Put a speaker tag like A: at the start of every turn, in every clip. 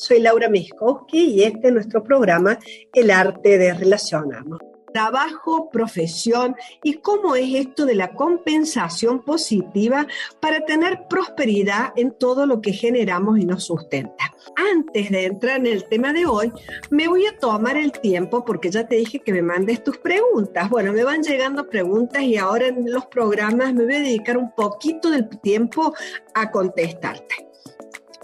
A: soy Laura Miskowski y este es nuestro programa El arte de relacionarnos. Trabajo, profesión y cómo es esto de la compensación positiva para tener prosperidad en todo lo que generamos y nos sustenta. Antes de entrar en el tema de hoy, me voy a tomar el tiempo porque ya te dije que me mandes tus preguntas. Bueno, me van llegando preguntas y ahora en los programas me voy a dedicar un poquito del tiempo a contestarte.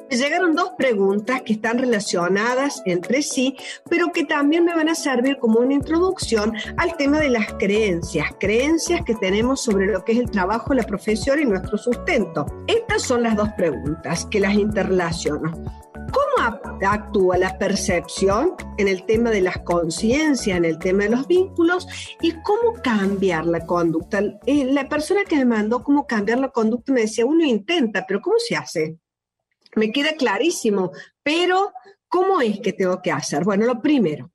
A: Me llegaron dos preguntas que están relacionadas entre sí, pero que también me van a servir como una introducción al tema de las creencias, creencias que tenemos sobre lo que es el trabajo, la profesión y nuestro sustento. Estas son las dos preguntas que las interrelaciono. ¿Cómo actúa la percepción en el tema de las conciencias, en el tema de los vínculos y cómo cambiar la conducta? Eh, la persona que me mandó cómo cambiar la conducta me decía, uno intenta, pero ¿cómo se hace? Me queda clarísimo, pero ¿cómo es que tengo que hacer? Bueno, lo primero,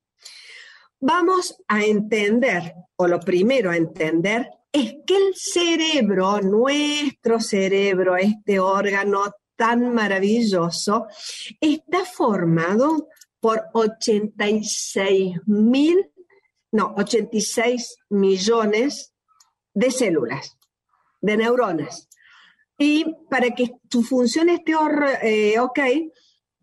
A: vamos a entender, o lo primero a entender, es que el cerebro, nuestro cerebro, este órgano tan maravilloso, está formado por 86 mil, no, 86 millones de células, de neuronas. Y para que tu función esté eh, ok,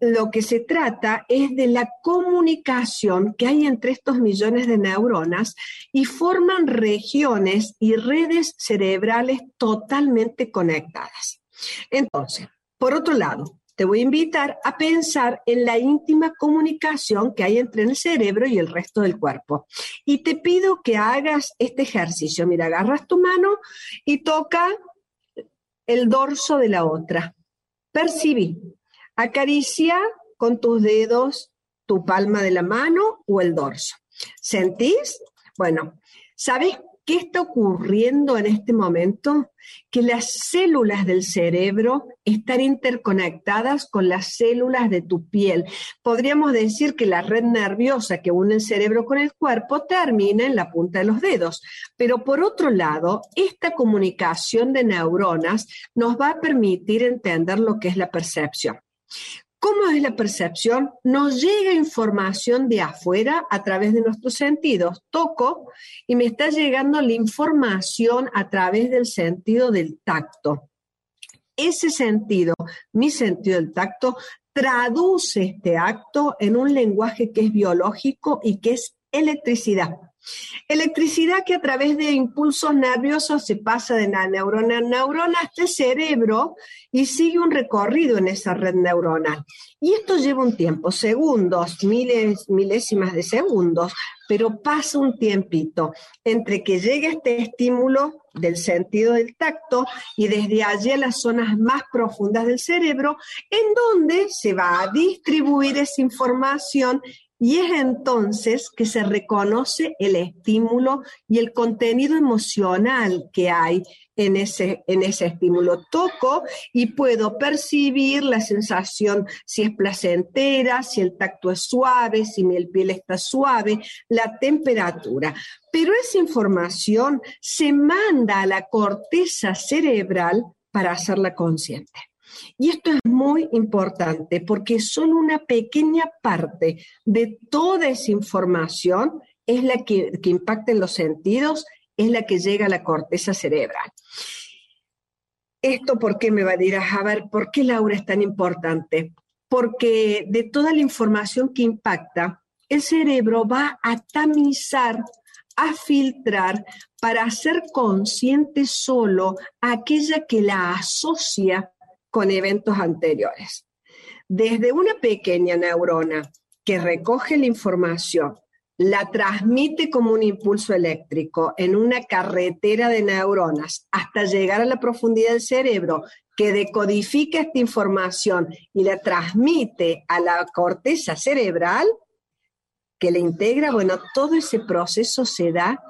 A: lo que se trata es de la comunicación que hay entre estos millones de neuronas y forman regiones y redes cerebrales totalmente conectadas. Entonces, por otro lado, te voy a invitar a pensar en la íntima comunicación que hay entre el cerebro y el resto del cuerpo. Y te pido que hagas este ejercicio. Mira, agarras tu mano y toca el dorso de la otra. Percibí. Acaricia con tus dedos tu palma de la mano o el dorso. ¿Sentís? Bueno, ¿sabes ¿Qué está ocurriendo en este momento? Que las células del cerebro están interconectadas con las células de tu piel. Podríamos decir que la red nerviosa que une el cerebro con el cuerpo termina en la punta de los dedos. Pero por otro lado, esta comunicación de neuronas nos va a permitir entender lo que es la percepción. ¿Cómo es la percepción? Nos llega información de afuera a través de nuestros sentidos. Toco y me está llegando la información a través del sentido del tacto. Ese sentido, mi sentido del tacto, traduce este acto en un lenguaje que es biológico y que es electricidad. Electricidad que a través de impulsos nerviosos se pasa de la neurona a neurona hasta el cerebro y sigue un recorrido en esa red neuronal. Y esto lleva un tiempo, segundos, miles, milésimas de segundos, pero pasa un tiempito entre que llega este estímulo del sentido del tacto y desde allí a las zonas más profundas del cerebro, en donde se va a distribuir esa información y es entonces que se reconoce el estímulo y el contenido emocional que hay en ese, en ese estímulo. Toco y puedo percibir la sensación, si es placentera, si el tacto es suave, si mi piel está suave, la temperatura. Pero esa información se manda a la corteza cerebral para hacerla consciente. Y esto es muy importante porque solo una pequeña parte de toda esa información es la que, impacta en los sentidos, es la que llega a la corteza cerebral. ¿Esto por qué me va a decir? A ver, ¿por qué Laura es tan importante? Porque de toda la información que impacta, el cerebro va a tamizar, a filtrar para hacer consciente solo aquella que la asocia con eventos anteriores. Desde una pequeña neurona que recoge la información, la transmite como un impulso eléctrico en una carretera de neuronas hasta llegar a la profundidad del cerebro que decodifica esta información y la transmite a la corteza cerebral que la integra, bueno, todo ese proceso se da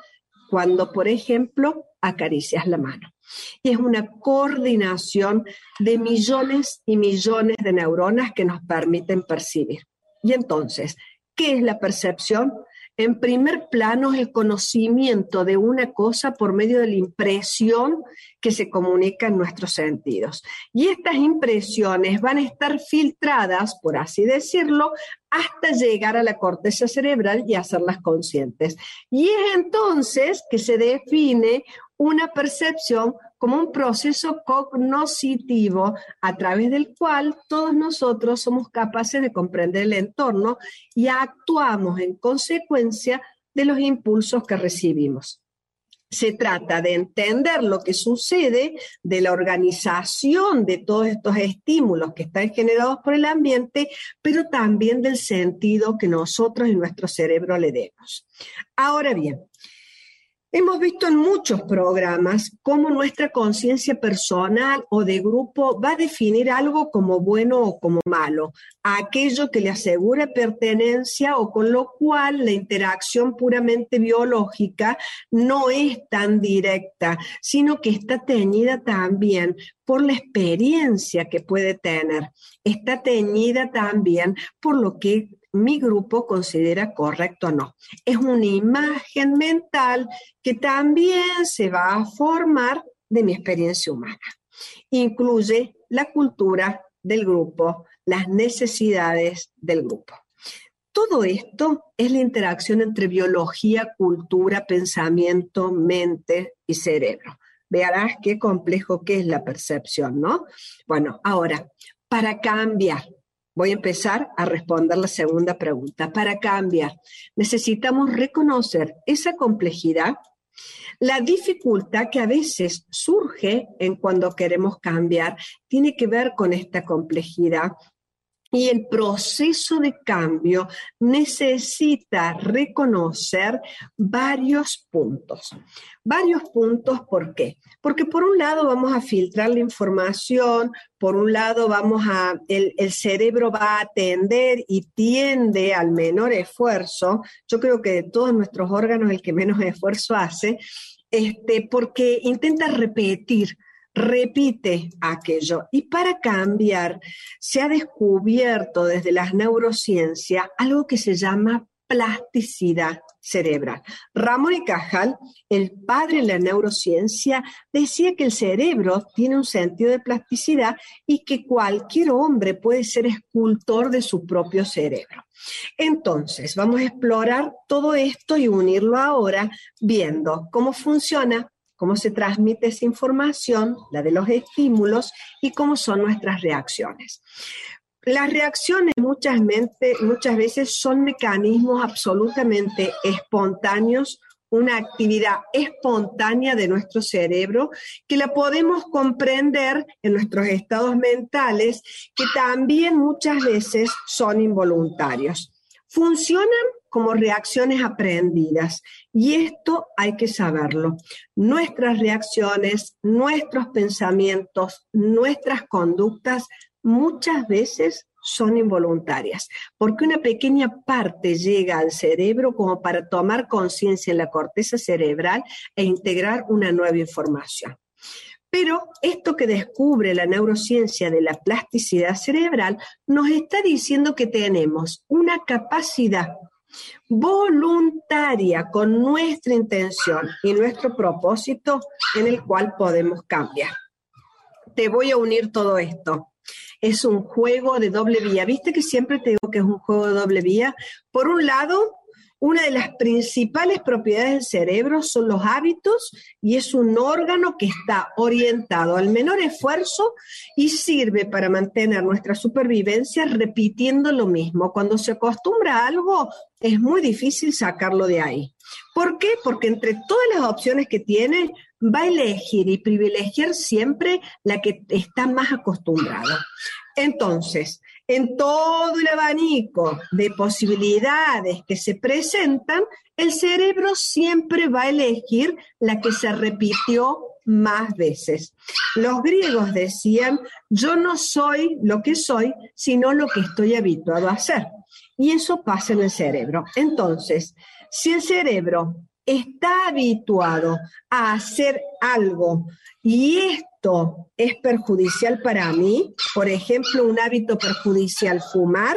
A: cuando, por ejemplo, acaricias la mano. Y es una coordinación de millones y millones de neuronas que nos permiten percibir. Y entonces, ¿qué es la percepción? en primer plano el conocimiento de una cosa por medio de la impresión que se comunica en nuestros sentidos. Y estas impresiones van a estar filtradas, por así decirlo, hasta llegar a la corteza cerebral y hacerlas conscientes. Y es entonces que se define una percepción como un proceso cognoscitivo a través del cual todos nosotros somos capaces de comprender el entorno y actuamos en consecuencia de los impulsos que recibimos. Se trata de entender lo que sucede de la organización de todos estos estímulos que están generados por el ambiente, pero también del sentido que nosotros en nuestro cerebro le demos. Ahora bien, Hemos visto en muchos programas cómo nuestra conciencia personal o de grupo va a definir algo como bueno o como malo, aquello que le asegura pertenencia o con lo cual la interacción puramente biológica no es tan directa, sino que está teñida también por la experiencia que puede tener, está teñida también por lo que mi grupo considera correcto o no. Es una imagen mental que también se va a formar de mi experiencia humana. Incluye la cultura del grupo, las necesidades del grupo. Todo esto es la interacción entre biología, cultura, pensamiento, mente y cerebro. Verás qué complejo que es la percepción, ¿no? Bueno, ahora, para cambiar Voy a empezar a responder la segunda pregunta. Para cambiar, necesitamos reconocer esa complejidad, la dificultad que a veces surge en cuando queremos cambiar, tiene que ver con esta complejidad y el proceso de cambio necesita reconocer varios puntos. Varios puntos, ¿por qué? Porque por un lado vamos a filtrar la información, por un lado vamos a, el, cerebro va a atender y tiende al menor esfuerzo. Yo creo que de todos nuestros órganos el que menos esfuerzo hace, este, porque intenta repetir repite aquello. Y para cambiar, se ha descubierto desde las neurociencias algo que se llama plasticidad cerebral. Ramón y Cajal, el padre de la neurociencia, decía que el cerebro tiene un sentido de plasticidad y que cualquier hombre puede ser escultor de su propio cerebro. Entonces, vamos a explorar todo esto y unirlo ahora viendo cómo funciona cómo se transmite esa información, la de los estímulos y cómo son nuestras reacciones. Las reacciones muchas, muchas veces son mecanismos absolutamente espontáneos, una actividad espontánea de nuestro cerebro que la podemos comprender en nuestros estados mentales que también muchas veces son involuntarios. Funcionan como reacciones aprendidas. Y esto hay que saberlo. Nuestras reacciones, nuestros pensamientos, nuestras conductas muchas veces son involuntarias, porque una pequeña parte llega al cerebro como para tomar conciencia en la corteza cerebral e integrar una nueva información. Pero esto que descubre la neurociencia de la plasticidad cerebral nos está diciendo que tenemos una capacidad voluntaria con nuestra intención y nuestro propósito en el cual podemos cambiar. Te voy a unir todo esto. Es un juego de doble vía. ¿Viste que siempre te digo que es un juego de doble vía? Por un lado, una de las principales propiedades del cerebro son los hábitos y es un órgano que está orientado al menor esfuerzo y sirve para mantener nuestra supervivencia repitiendo lo mismo. Cuando se acostumbra a algo, es muy difícil sacarlo de ahí. ¿Por qué? Porque entre todas las opciones que tiene, va a elegir y privilegiar siempre la que está más acostumbrado. Entonces, en todo el abanico de posibilidades que se presentan, el cerebro siempre va a elegir la que se repitió más veces. Los griegos decían, yo no soy lo que soy, sino lo que estoy habituado a hacer. Y eso pasa en el cerebro. Entonces, si el cerebro está habituado a hacer algo y es perjudicial para mí, por ejemplo, un hábito perjudicial, fumar,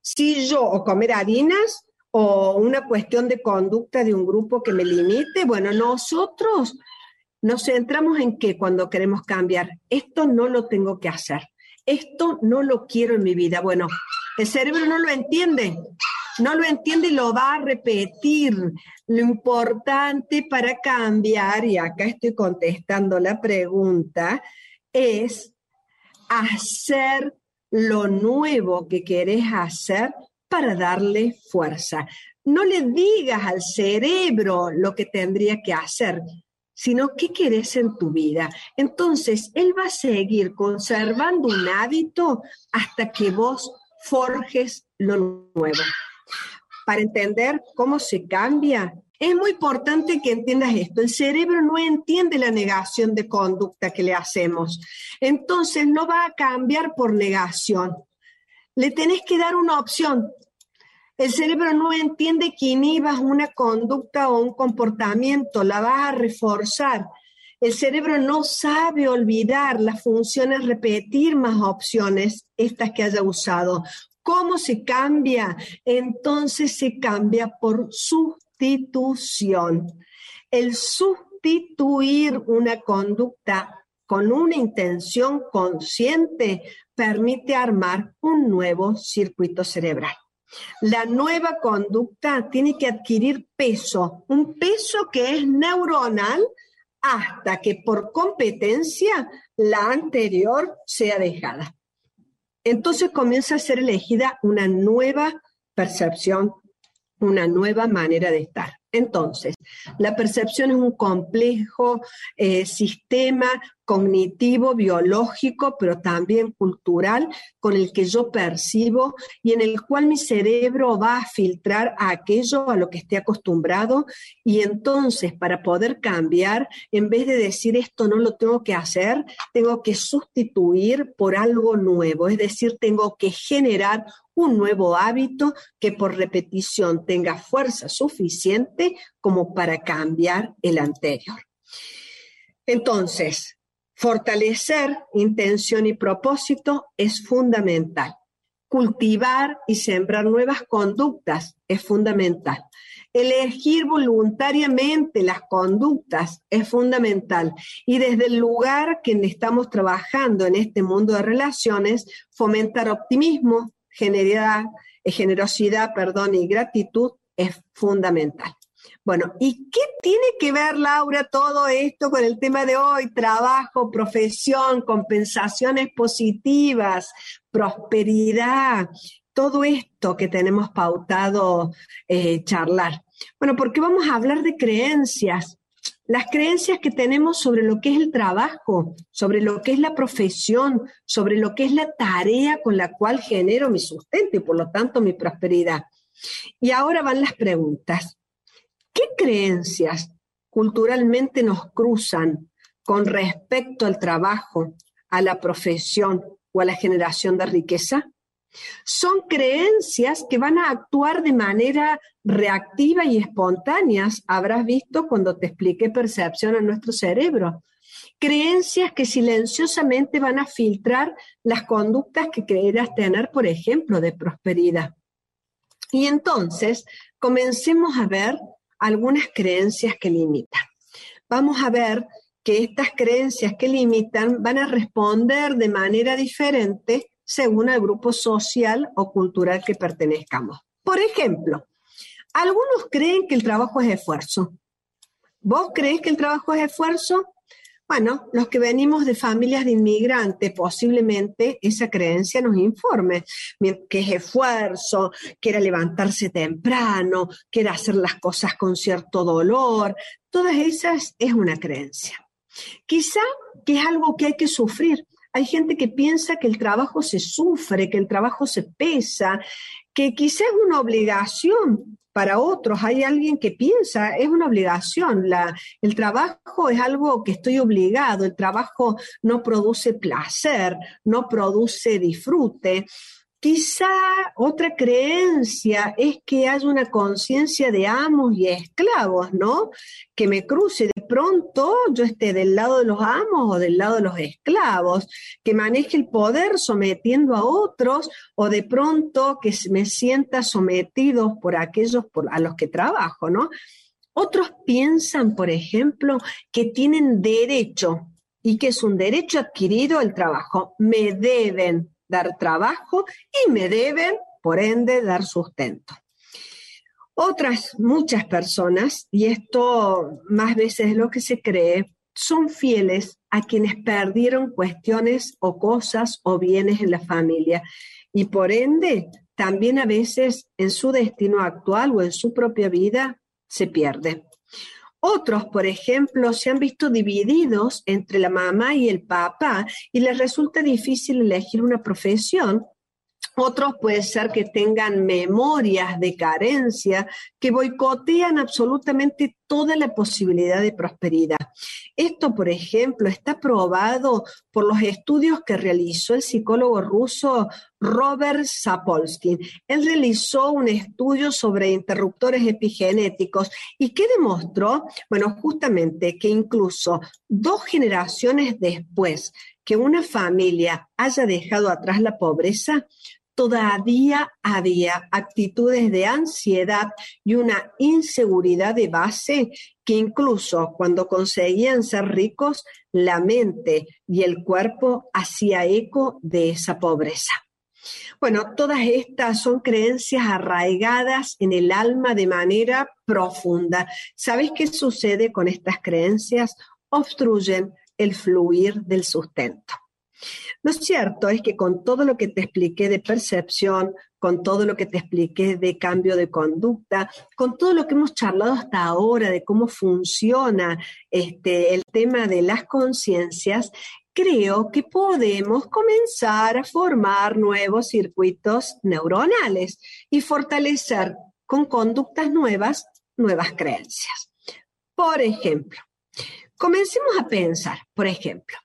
A: si yo, o comer harinas, o una cuestión de conducta de un grupo que me limite. Bueno, nosotros nos centramos en que cuando queremos cambiar, esto no lo tengo que hacer, esto no lo quiero en mi vida. Bueno, el cerebro no lo entiende, no lo entiende y lo va a repetir. Lo importante para cambiar, y acá estoy contestando la pregunta, es hacer lo nuevo que querés hacer para darle fuerza. No le digas al cerebro lo que tendría que hacer, sino qué querés en tu vida. Entonces, él va a seguir conservando un hábito hasta que vos forjes lo nuevo. Para entender cómo se cambia, es muy importante que entiendas esto. El cerebro no entiende la negación de conducta que le hacemos. Entonces, no va a cambiar por negación le tenés que dar una opción. El cerebro no entiende que inhibas una conducta o un comportamiento, la vas a reforzar. El cerebro no sabe olvidar, la función es repetir más opciones, estas que haya usado. ¿Cómo se cambia? Entonces se cambia por sustitución. El sustituir una conducta con una intención consciente permite armar un nuevo circuito cerebral. La nueva conducta tiene que adquirir peso, un peso que es neuronal hasta que por competencia la anterior sea dejada. Entonces comienza a ser elegida una nueva percepción, una nueva manera de estar. Entonces, la percepción es un complejo eh, sistema cognitivo, biológico, pero también cultural, con el que yo percibo y en el cual mi cerebro va a filtrar a aquello a lo que esté acostumbrado y entonces para poder cambiar, en vez de decir esto no lo tengo que hacer, tengo que sustituir por algo nuevo, es decir, tengo que generar un nuevo hábito que por repetición tenga fuerza suficiente como para cambiar el anterior. Entonces, fortalecer intención y propósito es fundamental. Cultivar y sembrar nuevas conductas es fundamental. Elegir voluntariamente las conductas es fundamental. Y desde el lugar que estamos trabajando en este mundo de relaciones, fomentar optimismo, generosidad, generosidad perdón, y gratitud es fundamental. Bueno, ¿y qué tiene que ver, Laura, todo esto con el tema de hoy? Trabajo, profesión, compensaciones positivas, prosperidad, todo esto que tenemos pautado eh, charlar. Bueno, porque vamos a hablar de creencias, las creencias que tenemos sobre lo que es el trabajo, sobre lo que es la profesión, sobre lo que es la tarea con la cual genero mi sustento y por lo tanto mi prosperidad. Y ahora van las preguntas. ¿Qué creencias culturalmente nos cruzan con respecto al trabajo, a la profesión o a la generación de riqueza? Son creencias que van a actuar de manera reactiva y espontánea, habrás visto cuando te expliqué percepción en nuestro cerebro. Creencias que silenciosamente van a filtrar las conductas que creerás tener, por ejemplo, de prosperidad. Y entonces, comencemos a ver algunas creencias que limitan. Vamos a ver que estas creencias que limitan van a responder de manera diferente según el grupo social o cultural que pertenezcamos. Por ejemplo, algunos creen que el trabajo es esfuerzo. ¿Vos crees que el trabajo es esfuerzo? Bueno, los que venimos de familias de inmigrantes, posiblemente esa creencia nos informe que es esfuerzo, que era levantarse temprano, que era hacer las cosas con cierto dolor. Todas esas es una creencia. Quizá que es algo que hay que sufrir. Hay gente que piensa que el trabajo se sufre, que el trabajo se pesa, que quizá es una obligación para otros hay alguien que piensa, es una obligación, la, el trabajo es algo que estoy obligado, el trabajo no produce placer, no produce disfrute. Quizá otra creencia es que hay una conciencia de amos y esclavos, ¿no? Que me cruce pronto yo esté del lado de los amos o del lado de los esclavos, que maneje el poder sometiendo a otros o de pronto que me sienta sometido por aquellos a los que trabajo, ¿no? Otros piensan, por ejemplo, que tienen derecho y que es un derecho adquirido el trabajo. Me deben dar trabajo y me deben, por ende, dar sustento. Otras muchas personas, y esto más veces es lo que se cree, son fieles a quienes perdieron cuestiones o cosas o bienes en la familia y por ende también a veces en su destino actual o en su propia vida se pierde. Otros, por ejemplo, se han visto divididos entre la mamá y el papá y les resulta difícil elegir una profesión otros puede ser que tengan memorias de carencia que boicotean absolutamente toda la posibilidad de prosperidad. Esto, por ejemplo, está probado por los estudios que realizó el psicólogo ruso Robert Sapolsky. Él realizó un estudio sobre interruptores epigenéticos y que demostró, bueno, justamente que incluso dos generaciones después que una familia haya dejado atrás la pobreza, todavía había actitudes de ansiedad y una inseguridad de base que incluso cuando conseguían ser ricos, la mente y el cuerpo hacía eco de esa pobreza. Bueno, todas estas son creencias arraigadas en el alma de manera profunda. ¿Sabéis qué sucede con estas creencias? Obstruyen el fluir del sustento. Lo cierto es que con todo lo que te expliqué de percepción, con todo lo que te expliqué de cambio de conducta, con todo lo que hemos charlado hasta ahora de cómo funciona este, el tema de las conciencias, creo que podemos comenzar a formar nuevos circuitos neuronales y fortalecer con conductas nuevas nuevas creencias. Por ejemplo, comencemos a pensar, por ejemplo,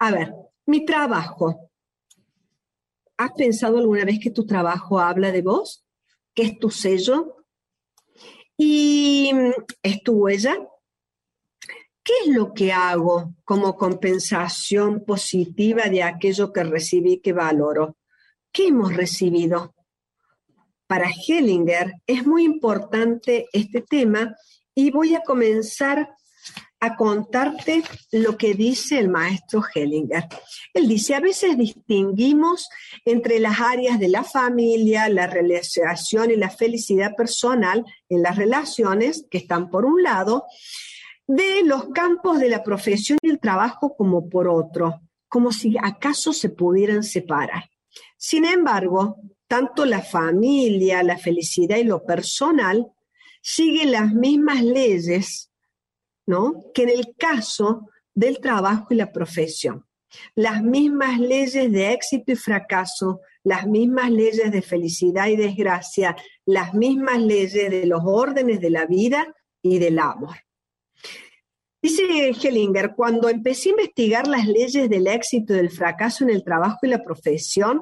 A: a ver, mi trabajo. ¿Has pensado alguna vez que tu trabajo habla de vos? ¿Que es tu sello? ¿Y es tu huella? ¿Qué es lo que hago como compensación positiva de aquello que recibí que valoro? ¿Qué hemos recibido? Para Hellinger es muy importante este tema y voy a comenzar a contarte lo que dice el maestro Hellinger. Él dice, a veces distinguimos entre las áreas de la familia, la relación y la felicidad personal en las relaciones que están por un lado, de los campos de la profesión y el trabajo como por otro, como si acaso se pudieran separar. Sin embargo, tanto la familia, la felicidad y lo personal siguen las mismas leyes que en el caso del trabajo y la profesión. Las mismas leyes de éxito y fracaso, las mismas leyes de felicidad y desgracia, las mismas leyes de los órdenes de la vida y del amor. Dice Hellinger, cuando empecé a investigar las leyes del éxito y del fracaso en el trabajo y la profesión,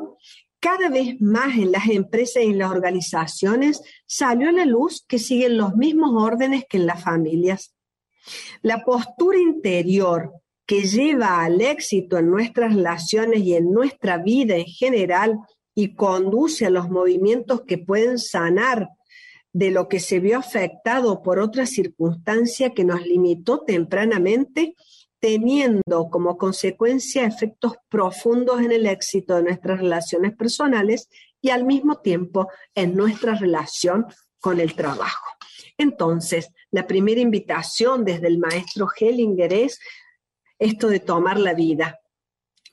A: cada vez más en las empresas y en las organizaciones salió a la luz que siguen los mismos órdenes que en las familias. La postura interior que lleva al éxito en nuestras relaciones y en nuestra vida en general y conduce a los movimientos que pueden sanar de lo que se vio afectado por otra circunstancia que nos limitó tempranamente, teniendo como consecuencia efectos profundos en el éxito de nuestras relaciones personales y al mismo tiempo en nuestra relación con el trabajo. Entonces, la primera invitación desde el maestro Hellinger es esto de tomar la vida,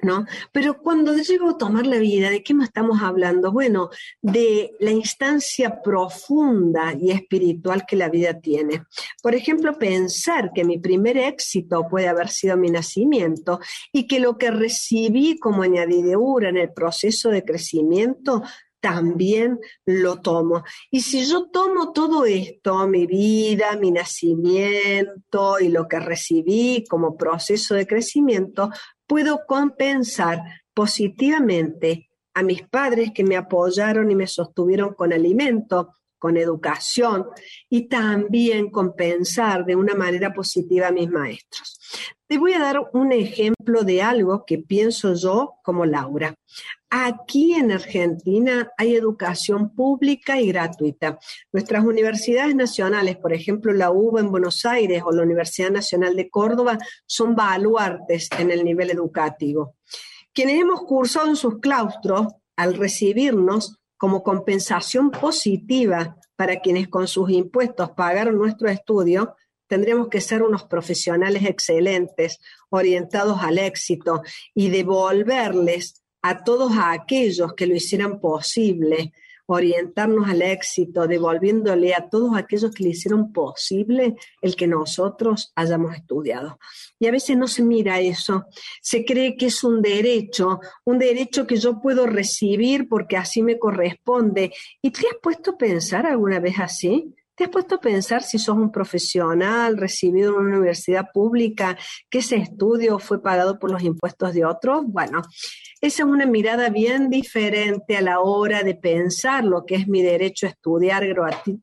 A: ¿no? Pero cuando llego a tomar la vida, ¿de qué me estamos hablando? Bueno, de la instancia profunda y espiritual que la vida tiene. Por ejemplo, pensar que mi primer éxito puede haber sido mi nacimiento y que lo que recibí como añadidura en el proceso de crecimiento también lo tomo. Y si yo tomo todo esto, mi vida, mi nacimiento y lo que recibí como proceso de crecimiento, puedo compensar positivamente a mis padres que me apoyaron y me sostuvieron con alimento, con educación y también compensar de una manera positiva a mis maestros. Te voy a dar un ejemplo de algo que pienso yo como Laura. Aquí en Argentina hay educación pública y gratuita. Nuestras universidades nacionales, por ejemplo, la UBA en Buenos Aires o la Universidad Nacional de Córdoba, son baluartes en el nivel educativo. Quienes hemos cursado en sus claustros, al recibirnos, como compensación positiva para quienes con sus impuestos pagaron nuestro estudio, tendríamos que ser unos profesionales excelentes, orientados al éxito y devolverles a todos aquellos que lo hicieran posible orientarnos al éxito, devolviéndole a todos aquellos que le hicieron posible el que nosotros hayamos estudiado. Y a veces no se mira eso, se cree que es un derecho, un derecho que yo puedo recibir porque así me corresponde. ¿Y te has puesto a pensar alguna vez así? ¿Te has puesto a pensar si sos un profesional recibido en una universidad pública, que ese estudio fue pagado por los impuestos de otros? Bueno, esa es una mirada bien diferente a la hora de pensar lo que es mi derecho a estudiar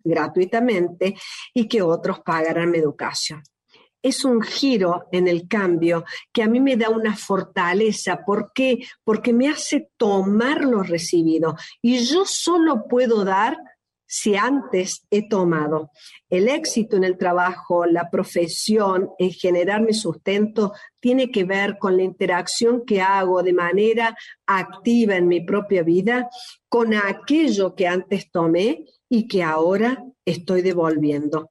A: gratuitamente y que otros pagaran mi educación es un giro en el cambio que a mí me da una fortaleza. ¿Por qué? Porque me hace tomar lo recibido y yo solo puedo dar si antes he tomado el éxito en el trabajo, la profesión, en generar mi sustento, tiene que ver con la interacción que hago de manera activa en mi propia vida con aquello que antes tomé y que ahora estoy devolviendo.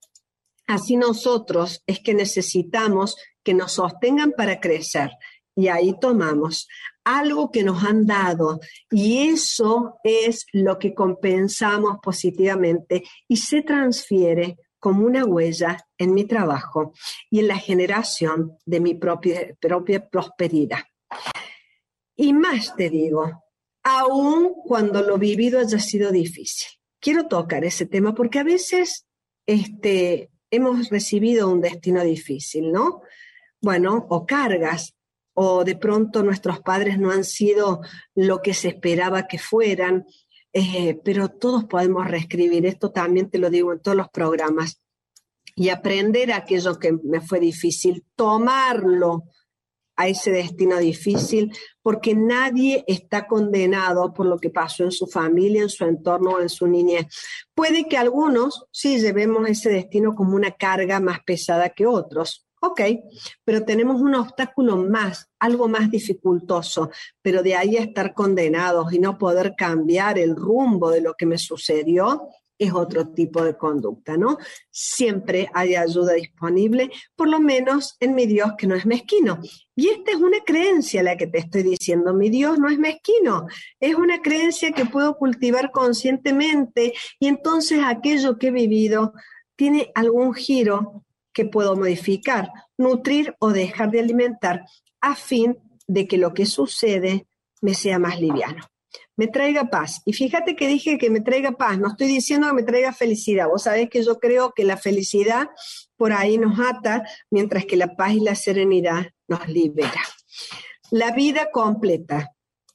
A: Así nosotros es que necesitamos que nos sostengan para crecer y ahí tomamos algo que nos han dado y eso es lo que compensamos positivamente y se transfiere como una huella en mi trabajo y en la generación de mi propia, propia prosperidad. Y más te digo, aun cuando lo vivido haya sido difícil. Quiero tocar ese tema porque a veces este, hemos recibido un destino difícil, ¿no? Bueno, o cargas o de pronto nuestros padres no han sido lo que se esperaba que fueran, eh, pero todos podemos reescribir, esto también te lo digo en todos los programas, y aprender aquello que me fue difícil, tomarlo a ese destino difícil, porque nadie está condenado por lo que pasó en su familia, en su entorno o en su niñez. Puede que algunos sí llevemos ese destino como una carga más pesada que otros, Ok, pero tenemos un obstáculo más, algo más dificultoso, pero de ahí estar condenados y no poder cambiar el rumbo de lo que me sucedió es otro tipo de conducta, ¿no? Siempre hay ayuda disponible, por lo menos en mi Dios que no es mezquino. Y esta es una creencia la que te estoy diciendo, mi Dios no es mezquino, es una creencia que puedo cultivar conscientemente y entonces aquello que he vivido tiene algún giro que puedo modificar, nutrir o dejar de alimentar a fin de que lo que sucede me sea más liviano. Me traiga paz. Y fíjate que dije que me traiga paz, no estoy diciendo que me traiga felicidad. Vos sabés que yo creo que la felicidad por ahí nos ata, mientras que la paz y la serenidad nos libera. La vida completa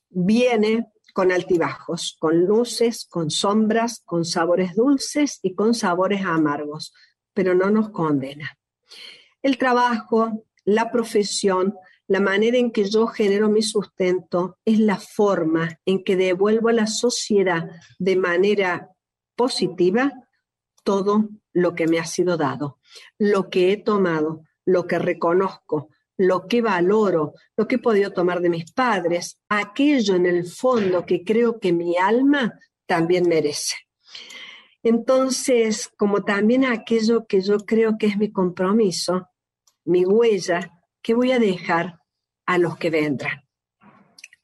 A: viene con altibajos, con luces, con sombras, con sabores dulces y con sabores amargos pero no nos condena. El trabajo, la profesión, la manera en que yo genero mi sustento es la forma en que devuelvo a la sociedad de manera positiva todo lo que me ha sido dado, lo que he tomado, lo que reconozco, lo que valoro, lo que he podido tomar de mis padres, aquello en el fondo que creo que mi alma también merece. Entonces, como también aquello que yo creo que es mi compromiso, mi huella, que voy a dejar a los que vendrán.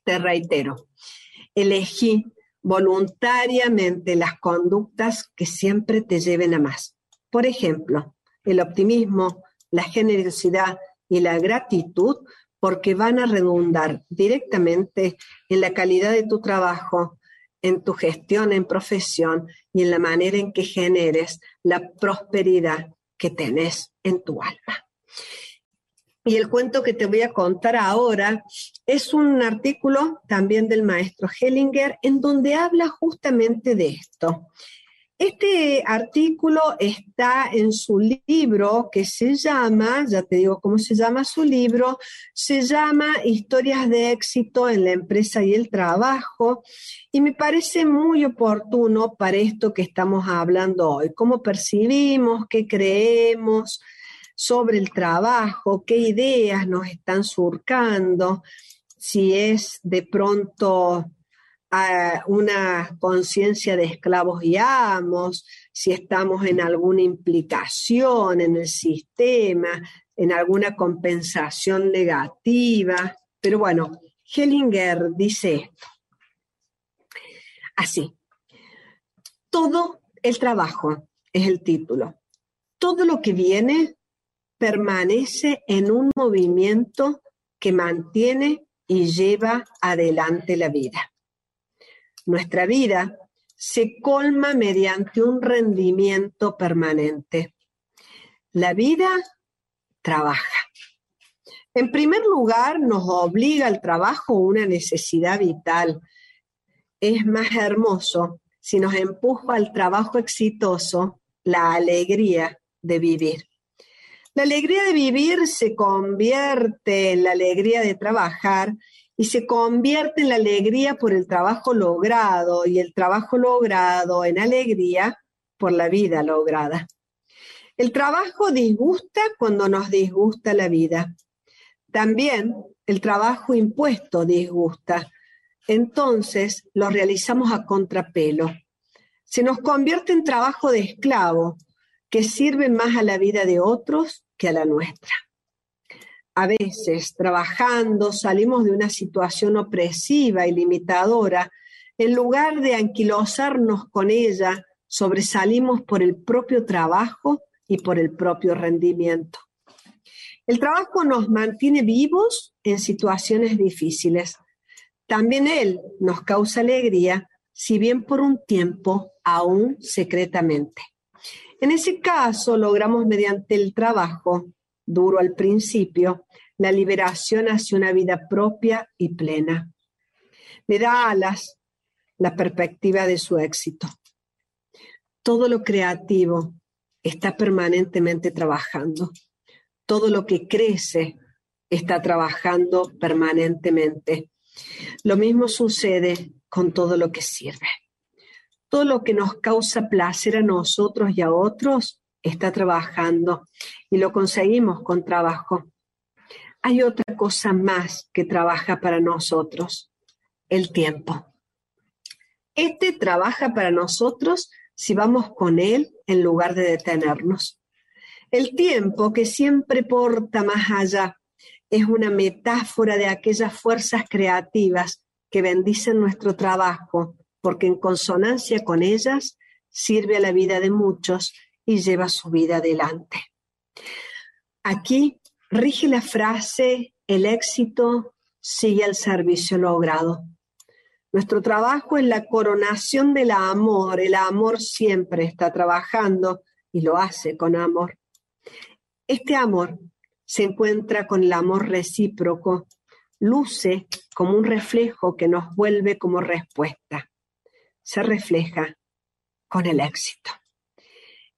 A: Te reitero, elegí voluntariamente las conductas que siempre te lleven a más. Por ejemplo, el optimismo, la generosidad y la gratitud, porque van a redundar directamente en la calidad de tu trabajo, en tu gestión en profesión y en la manera en que generes la prosperidad que tenés en tu alma. Y el cuento que te voy a contar ahora es un artículo también del maestro Hellinger en donde habla justamente de esto. Este artículo está en su libro que se llama, ya te digo cómo se llama su libro, se llama Historias de éxito en la empresa y el trabajo y me parece muy oportuno para esto que estamos hablando hoy, cómo percibimos, qué creemos sobre el trabajo, qué ideas nos están surcando, si es de pronto una conciencia de esclavos y amos, si estamos en alguna implicación en el sistema, en alguna compensación negativa. Pero bueno, Hellinger dice esto. Así, todo el trabajo es el título. Todo lo que viene permanece en un movimiento que mantiene y lleva adelante la vida. Nuestra vida se colma mediante un rendimiento permanente. La vida trabaja. En primer lugar, nos obliga al trabajo una necesidad vital. Es más hermoso si nos empuja al trabajo exitoso la alegría de vivir. La alegría de vivir se convierte en la alegría de trabajar y se convierte en la alegría por el trabajo logrado y el trabajo logrado en alegría por la vida lograda. El trabajo disgusta cuando nos disgusta la vida. También el trabajo impuesto disgusta. Entonces lo realizamos a contrapelo. Se nos convierte en trabajo de esclavo que sirve más a la vida de otros que a la nuestra a veces trabajando salimos de una situación opresiva y limitadora, en lugar de anquilosarnos con ella, sobresalimos por el propio trabajo y por el propio rendimiento. El trabajo nos mantiene vivos en situaciones difíciles. También él nos causa alegría, si bien por un tiempo, aún secretamente. En ese caso, logramos mediante el trabajo duro al principio, la liberación hacia una vida propia y plena. Le da alas la perspectiva de su éxito. Todo lo creativo está permanentemente trabajando. Todo lo que crece está trabajando permanentemente. Lo mismo sucede con todo lo que sirve. Todo lo que nos causa placer a nosotros y a otros está trabajando y lo conseguimos con trabajo. Hay otra cosa más que trabaja para nosotros, el tiempo. Este trabaja para nosotros si vamos con él en lugar de detenernos. El tiempo que siempre porta más allá es una metáfora de aquellas fuerzas creativas que bendicen nuestro trabajo, porque en consonancia con ellas sirve a la vida de muchos y lleva su vida adelante. Aquí rige la frase, el éxito sigue el servicio logrado. Nuestro trabajo es la coronación del amor. El amor siempre está trabajando y lo hace con amor. Este amor se encuentra con el amor recíproco, luce como un reflejo que nos vuelve como respuesta. Se refleja con el éxito.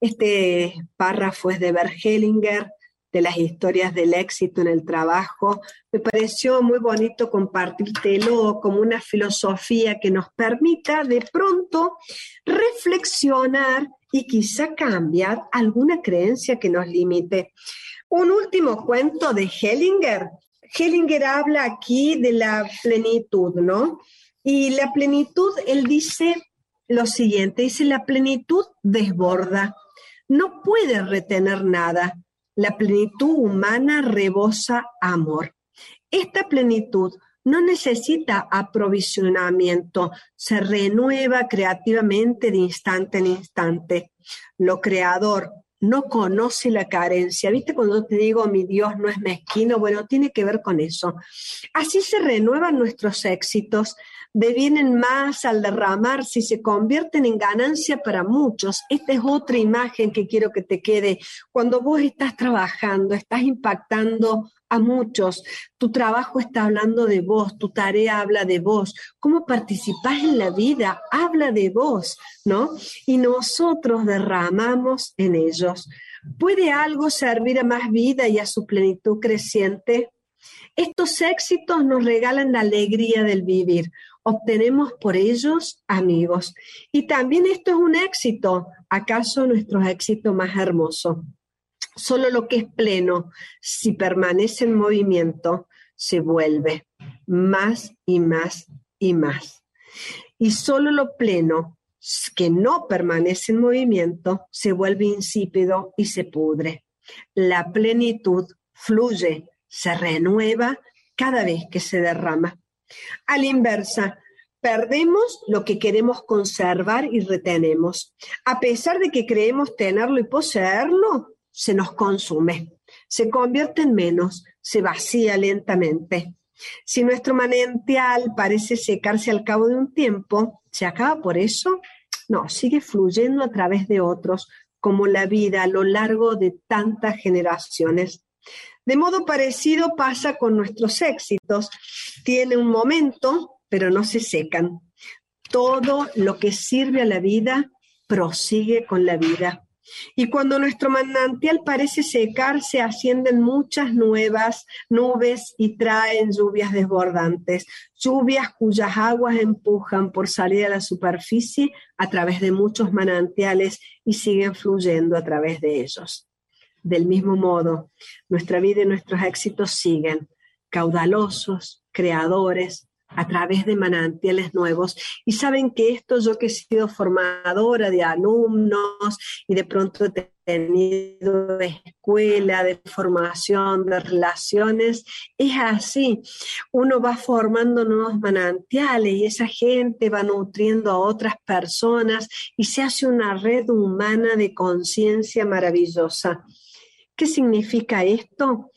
A: Este párrafo es de Bergelinger, de las historias del éxito en el trabajo. Me pareció muy bonito compartírtelo como una filosofía que nos permita de pronto reflexionar y quizá cambiar alguna creencia que nos limite. Un último cuento de Hellinger. Hellinger habla aquí de la plenitud, ¿no? Y la plenitud, él dice lo siguiente, dice, la plenitud desborda no puede retener nada. La plenitud humana rebosa amor. Esta plenitud no necesita aprovisionamiento, se renueva creativamente de instante en instante. Lo creador no conoce la carencia. ¿Viste cuando te digo mi Dios no es mezquino? Bueno, tiene que ver con eso. Así se renuevan nuestros éxitos devienen más al derramarse y se convierten en ganancia para muchos. Esta es otra imagen que quiero que te quede. Cuando vos estás trabajando, estás impactando a muchos, tu trabajo está hablando de vos, tu tarea habla de vos, cómo participás en la vida habla de vos, ¿no? Y nosotros derramamos en ellos. ¿Puede algo servir a más vida y a su plenitud creciente? Estos éxitos nos regalan la alegría del vivir. Obtenemos por ellos amigos. Y también esto es un éxito. ¿Acaso nuestro éxito más hermoso? Solo lo que es pleno, si permanece en movimiento, se vuelve más y más y más. Y solo lo pleno, que no permanece en movimiento, se vuelve insípido y se pudre. La plenitud fluye, se renueva cada vez que se derrama. A la inversa, perdemos lo que queremos conservar y retenemos. A pesar de que creemos tenerlo y poseerlo, se nos consume, se convierte en menos, se vacía lentamente. Si nuestro manantial parece secarse al cabo de un tiempo, ¿se acaba por eso? No, sigue fluyendo a través de otros, como la vida a lo largo de tantas generaciones. De modo parecido pasa con nuestros éxitos. Tiene un momento, pero no se secan. Todo lo que sirve a la vida prosigue con la vida. Y cuando nuestro manantial parece secarse, ascienden muchas nuevas nubes y traen lluvias desbordantes, lluvias cuyas aguas empujan por salir a la superficie a través de muchos manantiales y siguen fluyendo a través de ellos. Del mismo modo, nuestra vida y nuestros éxitos siguen caudalosos, creadores, a través de manantiales nuevos. Y saben que esto yo que he sido formadora de alumnos y de pronto he tenido escuela, de formación, de relaciones, es así. Uno va formando nuevos manantiales y esa gente va nutriendo a otras personas y se hace una red humana de conciencia maravillosa. ¿Qué significa esto?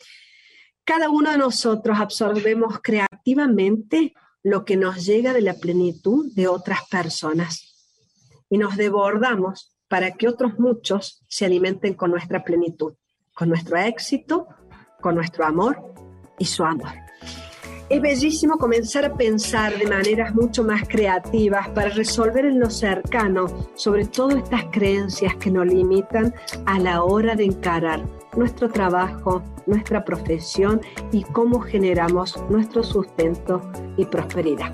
A: Cada uno de nosotros absorbemos creativamente lo que nos llega de la plenitud de otras personas y nos desbordamos para que otros muchos se alimenten con nuestra plenitud, con nuestro éxito, con nuestro amor y su amor. Es bellísimo comenzar a pensar de maneras mucho más creativas para resolver en lo cercano sobre todo estas creencias que nos limitan a la hora de encarar nuestro trabajo, nuestra profesión y cómo generamos nuestro sustento y prosperidad.